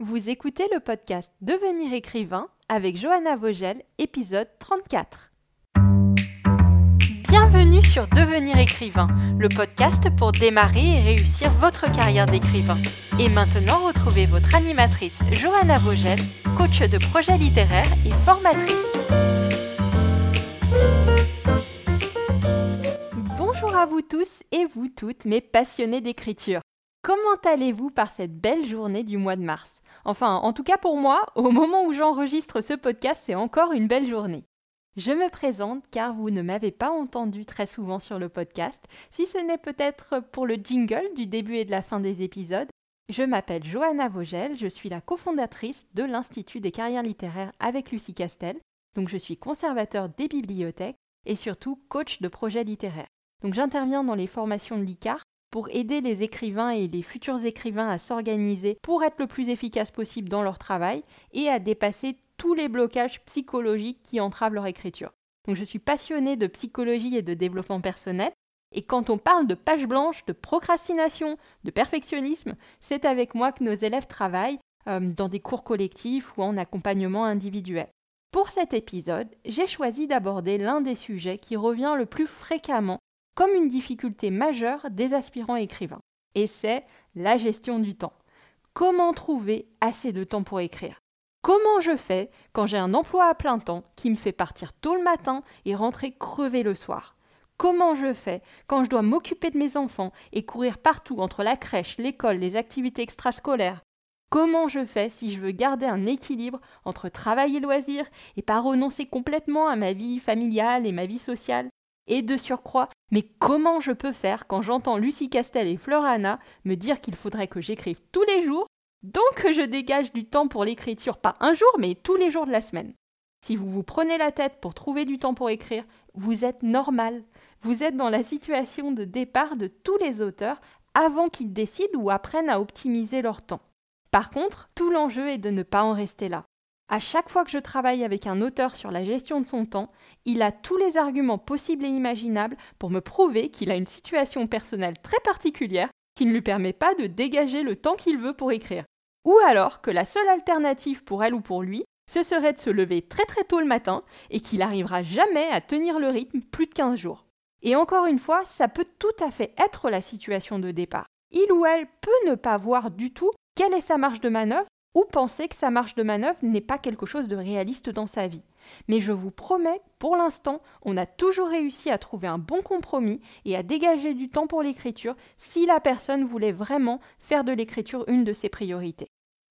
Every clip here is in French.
Vous écoutez le podcast Devenir écrivain avec Johanna Vogel, épisode 34. Bienvenue sur Devenir écrivain, le podcast pour démarrer et réussir votre carrière d'écrivain. Et maintenant, retrouvez votre animatrice Johanna Vogel, coach de projets littéraires et formatrice. Bonjour à vous tous et vous toutes, mes passionnés d'écriture. Comment allez-vous par cette belle journée du mois de mars? Enfin, en tout cas pour moi, au moment où j'enregistre ce podcast, c'est encore une belle journée. Je me présente car vous ne m'avez pas entendu très souvent sur le podcast, si ce n'est peut-être pour le jingle du début et de la fin des épisodes. Je m'appelle Johanna Vogel, je suis la cofondatrice de l'Institut des carrières littéraires avec Lucie Castel, donc je suis conservateur des bibliothèques et surtout coach de projets littéraires. Donc j'interviens dans les formations de l'ICAR pour aider les écrivains et les futurs écrivains à s'organiser pour être le plus efficace possible dans leur travail et à dépasser tous les blocages psychologiques qui entravent leur écriture. Donc je suis passionnée de psychologie et de développement personnel et quand on parle de page blanche, de procrastination, de perfectionnisme, c'est avec moi que nos élèves travaillent euh, dans des cours collectifs ou en accompagnement individuel. Pour cet épisode, j'ai choisi d'aborder l'un des sujets qui revient le plus fréquemment comme une difficulté majeure des aspirants écrivains. Et c'est la gestion du temps. Comment trouver assez de temps pour écrire? Comment je fais quand j'ai un emploi à plein temps qui me fait partir tôt le matin et rentrer crever le soir? Comment je fais quand je dois m'occuper de mes enfants et courir partout entre la crèche, l'école, les activités extrascolaires? Comment je fais si je veux garder un équilibre entre travail et loisirs et pas renoncer complètement à ma vie familiale et ma vie sociale? Et de surcroît, mais comment je peux faire quand j'entends Lucie Castel et Florana me dire qu'il faudrait que j'écrive tous les jours, donc que je dégage du temps pour l'écriture, pas un jour, mais tous les jours de la semaine? Si vous vous prenez la tête pour trouver du temps pour écrire, vous êtes normal. Vous êtes dans la situation de départ de tous les auteurs avant qu'ils décident ou apprennent à optimiser leur temps. Par contre, tout l'enjeu est de ne pas en rester là. À chaque fois que je travaille avec un auteur sur la gestion de son temps, il a tous les arguments possibles et imaginables pour me prouver qu'il a une situation personnelle très particulière qui ne lui permet pas de dégager le temps qu'il veut pour écrire. Ou alors que la seule alternative pour elle ou pour lui, ce serait de se lever très très tôt le matin et qu'il n'arrivera jamais à tenir le rythme plus de 15 jours. Et encore une fois, ça peut tout à fait être la situation de départ. Il ou elle peut ne pas voir du tout quelle est sa marge de manœuvre ou penser que sa marge de manœuvre n'est pas quelque chose de réaliste dans sa vie. Mais je vous promets, pour l'instant, on a toujours réussi à trouver un bon compromis et à dégager du temps pour l'écriture si la personne voulait vraiment faire de l'écriture une de ses priorités.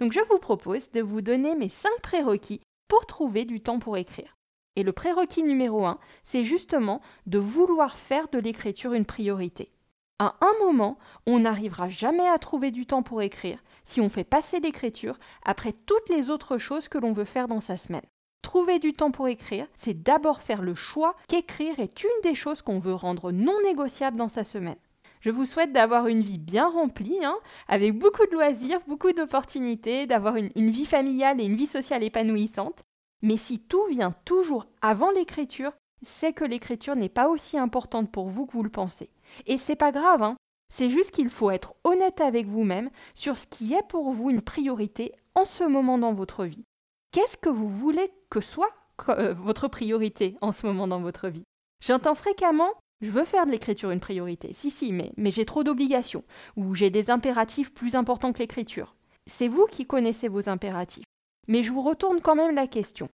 Donc je vous propose de vous donner mes 5 prérequis pour trouver du temps pour écrire. Et le prérequis numéro 1, c'est justement de vouloir faire de l'écriture une priorité. À un moment, on n'arrivera jamais à trouver du temps pour écrire si on fait passer l'écriture après toutes les autres choses que l'on veut faire dans sa semaine. Trouver du temps pour écrire, c'est d'abord faire le choix qu'écrire est une des choses qu'on veut rendre non négociable dans sa semaine. Je vous souhaite d'avoir une vie bien remplie, hein, avec beaucoup de loisirs, beaucoup d'opportunités, d'avoir une, une vie familiale et une vie sociale épanouissante. Mais si tout vient toujours avant l'écriture, c'est que l'écriture n'est pas aussi importante pour vous que vous le pensez. Et c'est pas grave, hein. C'est juste qu'il faut être honnête avec vous-même sur ce qui est pour vous une priorité en ce moment dans votre vie. Qu'est-ce que vous voulez que soit euh, votre priorité en ce moment dans votre vie? J'entends fréquemment je veux faire de l'écriture une priorité. Si, si, mais, mais j'ai trop d'obligations, ou j'ai des impératifs plus importants que l'écriture. C'est vous qui connaissez vos impératifs. Mais je vous retourne quand même la question.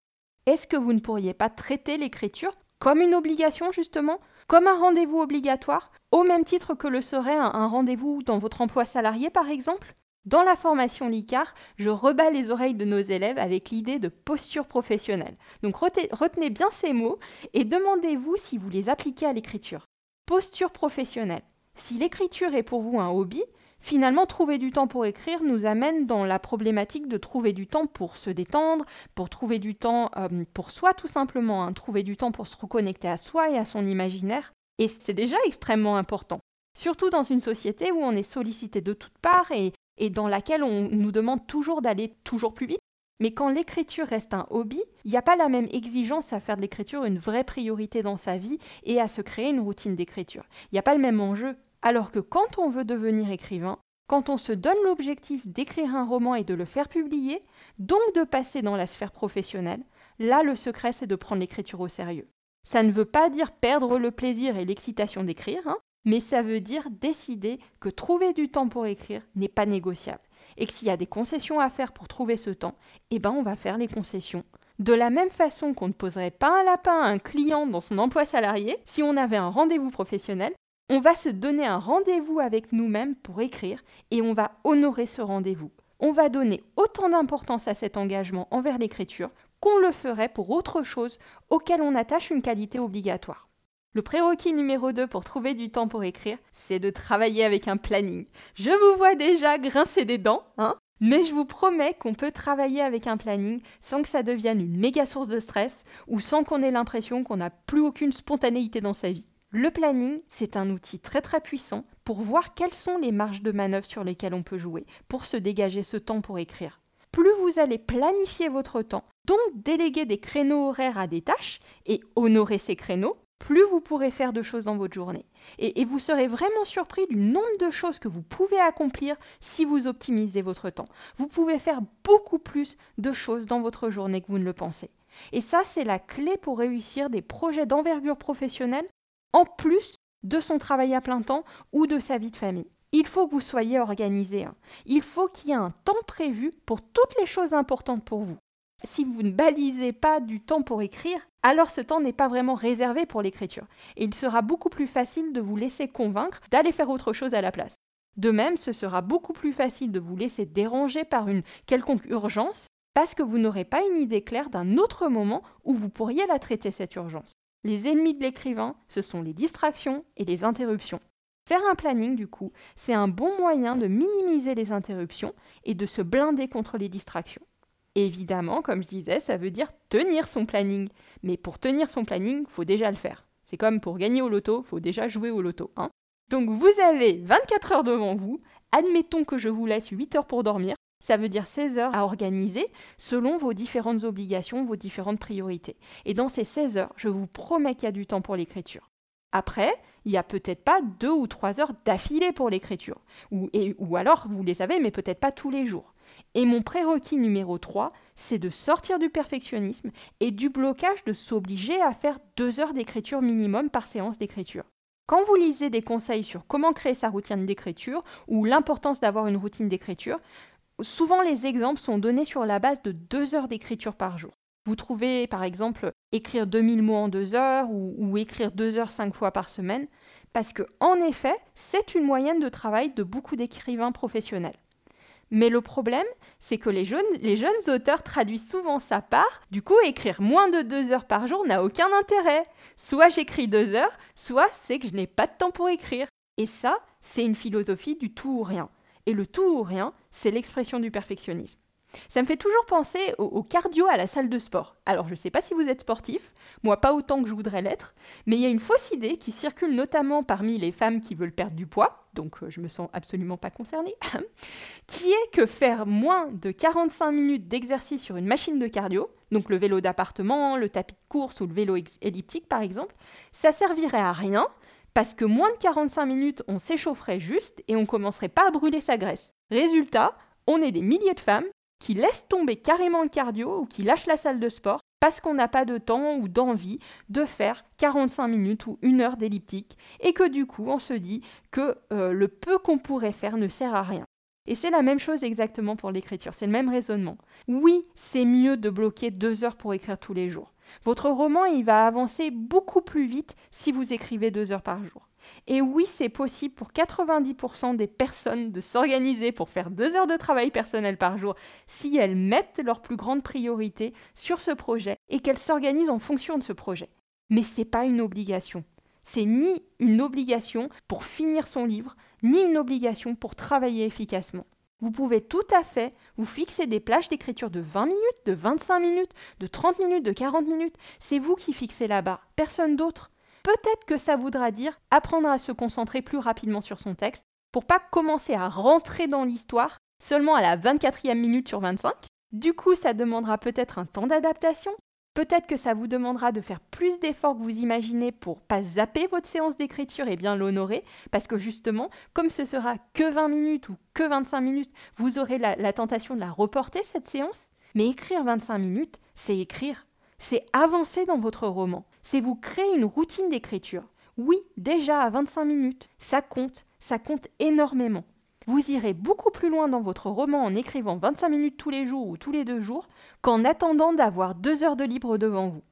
Est-ce que vous ne pourriez pas traiter l'écriture comme une obligation, justement, comme un rendez-vous obligatoire, au même titre que le serait un, rendez-vous dans votre emploi salarié par exemple dans la formation LICAR, je rebats les oreilles de nos élèves avec l'idée de posture professionnelle. Donc retenez bien ces mots et demandez-vous si vous les appliquez à l'écriture. Posture professionnelle. Si l'écriture est pour vous un hobby, Finalement, trouver du temps pour écrire nous amène dans la problématique de trouver du temps pour se détendre, pour trouver du temps euh, pour soi tout simplement, hein. trouver du temps pour se reconnecter à soi et à son imaginaire. Et c'est déjà extrêmement important. Surtout dans une société où on est sollicité de toutes parts et, et dans laquelle on nous demande toujours d'aller toujours plus vite. Mais quand l'écriture reste un hobby, il n'y a pas la même exigence à faire de l'écriture une vraie priorité dans sa vie et à se créer une routine d'écriture. Il n'y a pas le même enjeu. Alors que quand on veut devenir écrivain, quand on se donne l'objectif d'écrire un roman et de le faire publier, donc de passer dans la sphère professionnelle, là le secret c'est de prendre l'écriture au sérieux. Ça ne veut pas dire perdre le plaisir et l'excitation d'écrire, hein, mais ça veut dire décider que trouver du temps pour écrire n'est pas négociable et que s'il y a des concessions à faire pour trouver ce temps, eh ben on va faire les concessions. De la même façon qu'on ne poserait pas un lapin à un client dans son emploi salarié, si on avait un rendez-vous professionnel, on va se donner un rendez-vous avec nous-mêmes pour écrire et on va honorer ce rendez-vous. On va donner autant d'importance à cet engagement envers l'écriture qu'on le ferait pour autre chose auquel on attache une qualité obligatoire. Le prérequis numéro 2 pour trouver du temps pour écrire, c'est de travailler avec un planning. Je vous vois déjà grincer des dents, hein mais je vous promets qu'on peut travailler avec un planning sans que ça devienne une méga source de stress ou sans qu'on ait l'impression qu'on n'a plus aucune spontanéité dans sa vie. Le planning, c'est un outil très très puissant pour voir quelles sont les marges de manœuvre sur lesquelles on peut jouer, pour se dégager ce temps pour écrire. Plus vous allez planifier votre temps, donc déléguer des créneaux horaires à des tâches et honorer ces créneaux, plus vous pourrez faire de choses dans votre journée. Et, vous serez vraiment surpris du nombre de choses que vous pouvez accomplir si vous optimisez votre temps. Vous pouvez faire beaucoup plus de choses dans votre journée que vous ne le pensez. Et ça, c'est la clé pour réussir des projets d'envergure professionnelle en plus de son travail à plein temps ou de sa vie de famille. Il faut que vous soyez organisé. Hein. Il faut qu'il y ait un temps prévu pour toutes les choses importantes pour vous. Si vous ne balisez pas du temps pour écrire, alors ce temps n'est pas vraiment réservé pour l'écriture. Et il sera beaucoup plus facile de vous laisser convaincre d'aller faire autre chose à la place. De même, ce sera beaucoup plus facile de vous laisser déranger par une quelconque urgence parce que vous n'aurez pas une idée claire d'un autre moment où vous pourriez la traiter, cette urgence. Les ennemis de l'écrivain, ce sont les distractions et les interruptions. Faire un planning, du coup, c'est un bon moyen de minimiser les interruptions et de se blinder contre les distractions. Évidemment, comme je disais, ça veut dire tenir son planning. Mais pour tenir son planning, faut déjà le faire. C'est comme pour gagner au loto, faut déjà jouer au loto. Hein Donc vous avez 24 heures devant vous. Admettons que je vous laisse 8 heures pour dormir. Ça veut dire 16 heures à organiser selon vos différentes obligations, vos différentes priorités. Et dans ces 16 heures, je vous promets qu'il y a du temps pour l'écriture. Après, il n'y a peut-être pas deux ou trois heures d'affilée pour l'écriture. Ou, alors, vous les avez, mais peut-être pas tous les jours. Et mon prérequis numéro 3, c'est de sortir du perfectionnisme et du blocage de s'obliger à faire deux heures d'écriture minimum par séance d'écriture. Quand vous lisez des conseils sur comment créer sa routine d'écriture ou l'importance d'avoir une routine d'écriture, souvent les exemples sont donnés sur la base de deux heures d'écriture par jour. Vous trouvez par exemple écrire 2000 mots en deux heures ou, écrire deux heures cinq fois par semaine, parce que en effet, c'est une moyenne de travail de beaucoup d'écrivains professionnels. Mais le problème, c'est que les jeunes, les jeunes auteurs traduisent souvent sa part. Du coup, écrire moins de deux heures par jour n'a aucun intérêt. Soit j'écris deux heures, soit c'est que je n'ai pas de temps pour écrire. Et ça, c'est une philosophie du tout ou rien. Et le tout ou rien, c'est l'expression du perfectionnisme. Ça me fait toujours penser au, cardio à la salle de sport. Alors je ne sais pas si vous êtes sportif, moi pas autant que je voudrais l'être, mais il y a une fausse idée qui circule notamment parmi les femmes qui veulent perdre du poids, donc euh, je me sens absolument pas concernée, qui est que faire moins de 45 minutes d'exercice sur une machine de cardio, donc le vélo d'appartement, le tapis de course ou le vélo elliptique par exemple, ça servirait à rien parce que moins de 45 minutes, on s'échaufferait juste et on commencerait pas à brûler sa graisse. Résultat, on est des milliers de femmes qui laissent tomber carrément le cardio ou qui lâchent la salle de sport parce qu'on n'a pas de temps ou d'envie de faire 45 minutes ou une heure d'elliptique et que du coup on se dit que euh, le peu qu'on pourrait faire ne sert à rien. Et c'est la même chose exactement pour l'écriture, c'est le même raisonnement. Oui, c'est mieux de bloquer deux heures pour écrire tous les jours. Votre roman, il va avancer beaucoup plus vite si vous écrivez deux heures par jour. Et oui, c'est possible pour 90% des personnes de s'organiser pour faire deux heures de travail personnel par jour si elles mettent leur plus grande priorité sur ce projet et qu'elles s'organisent en fonction de ce projet. Mais ce n'est pas une obligation. C'est ni une obligation pour finir son livre, ni une obligation pour travailler efficacement. Vous pouvez tout à fait vous fixer des plages d'écriture de 20 minutes, de 25 minutes, de 30 minutes, de 40 minutes. C'est vous qui fixez la barre, personne d'autre. Peut-être que ça voudra dire apprendre à se concentrer plus rapidement sur son texte pour pas commencer à rentrer dans l'histoire seulement à la 24e minute sur 25. Du coup, ça demandera peut-être un temps d'adaptation. Peut-être que ça vous demandera de faire plus d'efforts que vous imaginez pour pas zapper votre séance d'écriture et bien l'honorer, parce que justement, comme ce sera que 20 minutes ou que 25 minutes, vous aurez la, la tentation de la reporter, cette séance. Mais écrire 25 minutes, c'est écrire. C'est avancer dans votre roman. C'est vous créer une routine d'écriture. Oui, déjà à 25 minutes, ça compte, ça compte énormément. Vous irez beaucoup plus loin dans votre roman en écrivant 25 minutes tous les jours ou tous les deux jours qu'en attendant d'avoir deux heures de libre devant vous.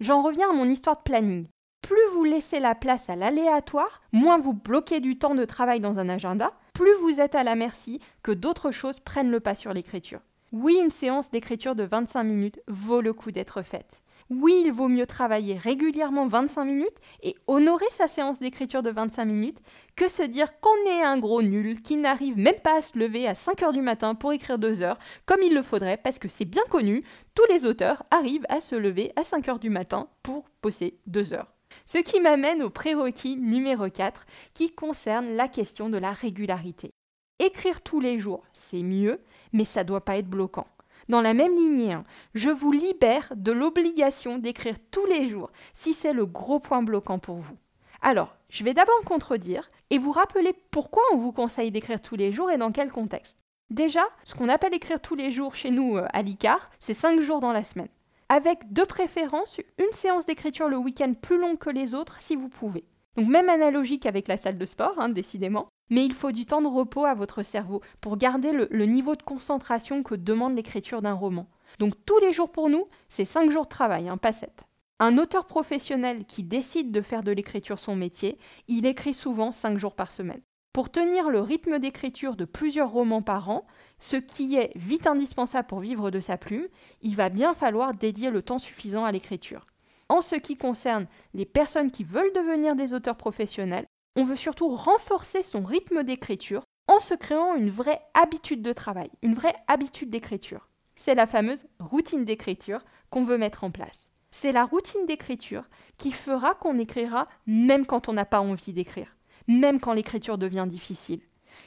J'en reviens à mon histoire de planning. Plus vous laissez la place à l'aléatoire, moins vous bloquez du temps de travail dans un agenda, plus vous êtes à la merci que d'autres choses prennent le pas sur l'écriture. Oui, une séance d'écriture de 25 minutes vaut le coup d'être faite. Oui, il vaut mieux travailler régulièrement 25 minutes et honorer sa séance d'écriture de 25 minutes que se dire qu'on est un gros nul qui n'arrive même pas à se lever à 5 heures du matin pour écrire 2 heures comme il le faudrait parce que c'est bien connu, tous les auteurs arrivent à se lever à 5 heures du matin pour bosser 2 heures. Ce qui m'amène au prérequis numéro 4 qui concerne la question de la régularité. Écrire tous les jours, c'est mieux, mais ça doit pas être bloquant. Dans la même lignée, hein, je vous libère de l'obligation d'écrire tous les jours si c'est le gros point bloquant pour vous. Alors, je vais d'abord contredire et vous rappeler pourquoi on vous conseille d'écrire tous les jours et dans quel contexte. Déjà, ce qu'on appelle écrire tous les jours chez nous euh, à l'ICAR, c'est 5 jours dans la semaine. Avec de préférence une séance d'écriture le week-end plus longue que les autres si vous pouvez. Donc même analogique avec la salle de sport, hein, décidément mais il faut du temps de repos à votre cerveau pour garder le, niveau de concentration que demande l'écriture d'un roman. Donc tous les jours pour nous, c'est 5 jours de travail, hein, pas 7. Un auteur professionnel qui décide de faire de l'écriture son métier, il écrit souvent 5 jours par semaine. Pour tenir le rythme d'écriture de plusieurs romans par an, ce qui est vite indispensable pour vivre de sa plume, il va bien falloir dédier le temps suffisant à l'écriture. En ce qui concerne les personnes qui veulent devenir des auteurs professionnels, on veut surtout renforcer son rythme d'écriture en se créant une vraie habitude de travail, une vraie habitude d'écriture. C'est la fameuse routine d'écriture qu'on veut mettre en place. C'est la routine d'écriture qui fera qu'on écrira même quand on n'a pas envie d'écrire, même quand l'écriture devient difficile,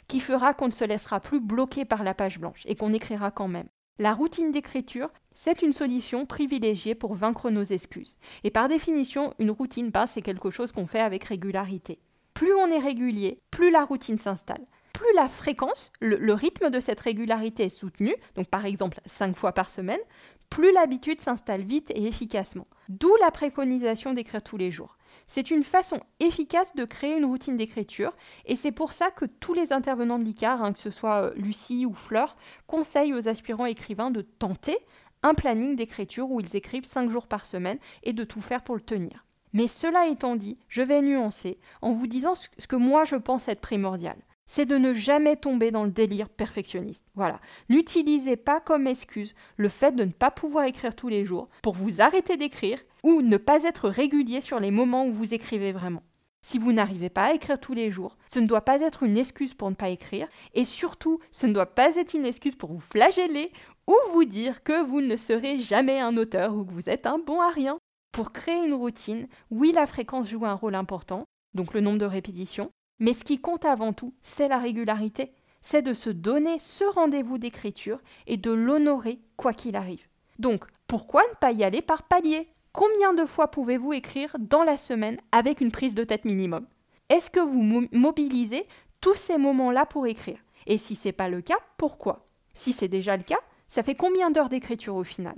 qui fera qu'on ne se laissera plus bloquer par la page blanche et qu'on écrira quand même. La routine d'écriture, c'est une solution privilégiée pour vaincre nos excuses. Et par définition, une routine, ben, c'est quelque chose qu'on fait avec régularité plus on est régulier, plus la routine s'installe. Plus la fréquence, le, rythme de cette régularité est soutenu, donc par exemple 5 fois par semaine, plus l'habitude s'installe vite et efficacement. D'où la préconisation d'écrire tous les jours. C'est une façon efficace de créer une routine d'écriture et c'est pour ça que tous les intervenants de l'ICAR, hein, que ce soit euh, Lucie ou Fleur, conseillent aux aspirants écrivains de tenter un planning d'écriture où ils écrivent 5 jours par semaine et de tout faire pour le tenir. Mais cela étant dit, je vais nuancer en vous disant ce que moi je pense être primordial. C'est de ne jamais tomber dans le délire perfectionniste. Voilà. N'utilisez pas comme excuse le fait de ne pas pouvoir écrire tous les jours pour vous arrêter d'écrire ou ne pas être régulier sur les moments où vous écrivez vraiment. Si vous n'arrivez pas à écrire tous les jours, ce ne doit pas être une excuse pour ne pas écrire, et surtout, ce ne doit pas être une excuse pour vous flageller ou vous dire que vous ne serez jamais un auteur ou que vous êtes un bon à rien. Pour créer une routine, oui, la fréquence joue un rôle important, donc le nombre de répétitions, mais ce qui compte avant tout, c'est la régularité, c'est de se donner ce rendez-vous d'écriture et de l'honorer quoi qu'il arrive. Donc, pourquoi ne pas y aller par palier? Combien de fois pouvez-vous écrire dans la semaine avec une prise de tête minimum? Est-ce que vous mobilisez tous ces moments-là pour écrire? Et si ce n'est pas le cas, pourquoi? Si c'est déjà le cas, ça fait combien d'heures d'écriture au final?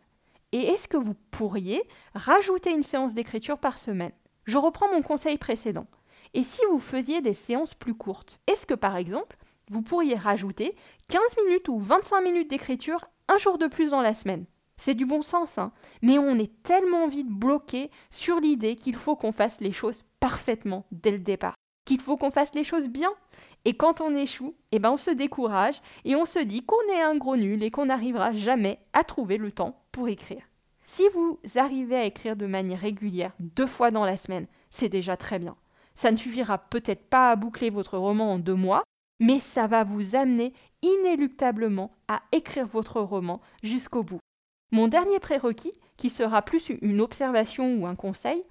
Et est-ce que vous pourriez rajouter une séance d'écriture par semaine? Je reprends mon conseil précédent. Et si vous faisiez des séances plus courtes? Est-ce que par exemple, vous pourriez rajouter 15 minutes ou 25 minutes d'écriture un jour de plus dans la semaine? C'est du bon sens, hein mais on est tellement vite bloqué sur l'idée qu'il faut qu'on fasse les choses parfaitement dès le départ, qu'il faut qu'on fasse les choses bien. Et quand on échoue, eh ben on se décourage et on se dit qu'on est un gros nul et qu'on n'arrivera jamais à trouver le temps pour écrire. Si vous arrivez à écrire de manière régulière deux fois dans la semaine, c'est déjà très bien. Ça ne suffira peut-être pas à boucler votre roman en deux mois, mais ça va vous amener inéluctablement à écrire votre roman jusqu'au bout. Mon dernier prérequis, qui sera plus une observation ou un conseil,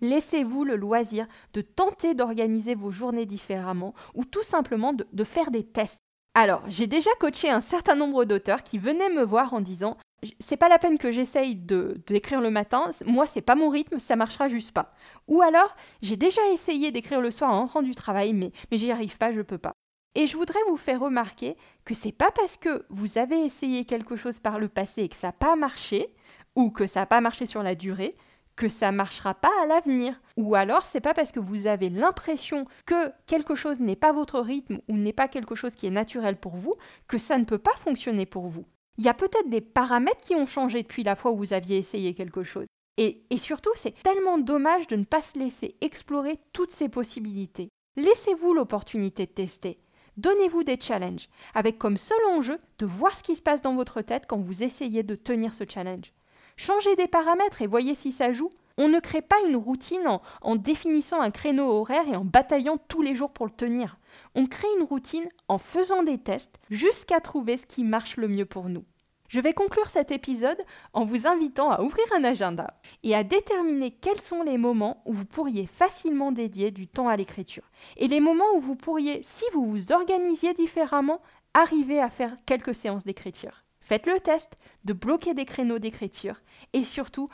laissez-vous le loisir de tenter d'organiser vos journées différemment ou tout simplement de, faire des tests. Alors, j'ai déjà coaché un certain nombre d'auteurs qui venaient me voir en disant c'est pas la peine que j'essaye de d'écrire le matin, moi c'est pas mon rythme, ça marchera juste pas. Ou alors, j'ai déjà essayé d'écrire le soir en rentrant du travail, mais, mais j'y arrive pas, je peux pas. Et je voudrais vous faire remarquer que c'est pas parce que vous avez essayé quelque chose par le passé et que ça n'a pas marché, ou que ça n'a pas marché sur la durée, que ça marchera pas à l'avenir. Ou alors c'est pas parce que vous avez l'impression que quelque chose n'est pas votre rythme ou n'est pas quelque chose qui est naturel pour vous que ça ne peut pas fonctionner pour vous. Il y a peut-être des paramètres qui ont changé depuis la fois où vous aviez essayé quelque chose. Et, et surtout, c'est tellement dommage de ne pas se laisser explorer toutes ces possibilités. Laissez-vous l'opportunité de tester. Donnez-vous des challenges, avec comme seul enjeu de voir ce qui se passe dans votre tête quand vous essayez de tenir ce challenge. Changez des paramètres et voyez si ça joue. On ne crée pas une routine en, définissant un créneau horaire et en bataillant tous les jours pour le tenir. On crée une routine en faisant des tests jusqu'à trouver ce qui marche le mieux pour nous. Je vais conclure cet épisode en vous invitant à ouvrir un agenda et à déterminer quels sont les moments où vous pourriez facilement dédier du temps à l'écriture et les moments où vous pourriez, si vous vous organisiez différemment, arriver à faire quelques séances d'écriture. Faites le test de bloquer des créneaux d'écriture et surtout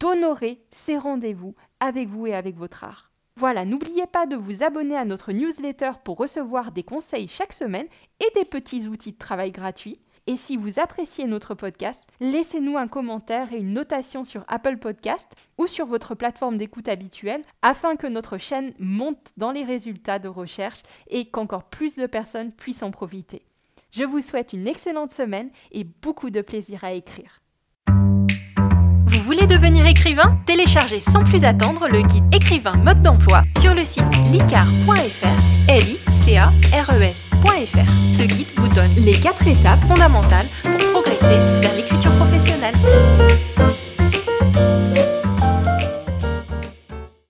d'honorer ces rendez-vous avec vous et avec votre art. Voilà, n'oubliez pas de vous abonner à notre newsletter pour recevoir des conseils chaque semaine et des petits outils de travail gratuits. Et si vous appréciez notre podcast, laissez-nous un commentaire et une notation sur Apple Podcast ou sur votre plateforme d'écoute habituelle afin que notre chaîne monte dans les résultats de recherche et qu'encore plus de personnes puissent en profiter. Je vous souhaite une excellente semaine et beaucoup de plaisir à écrire. Vous voulez devenir écrivain? Téléchargez sans plus attendre le guide écrivain mode d'emploi sur le site licar.fr, l i c a e. Ce guide vous donne les quatre étapes fondamentales pour progresser vers l'écriture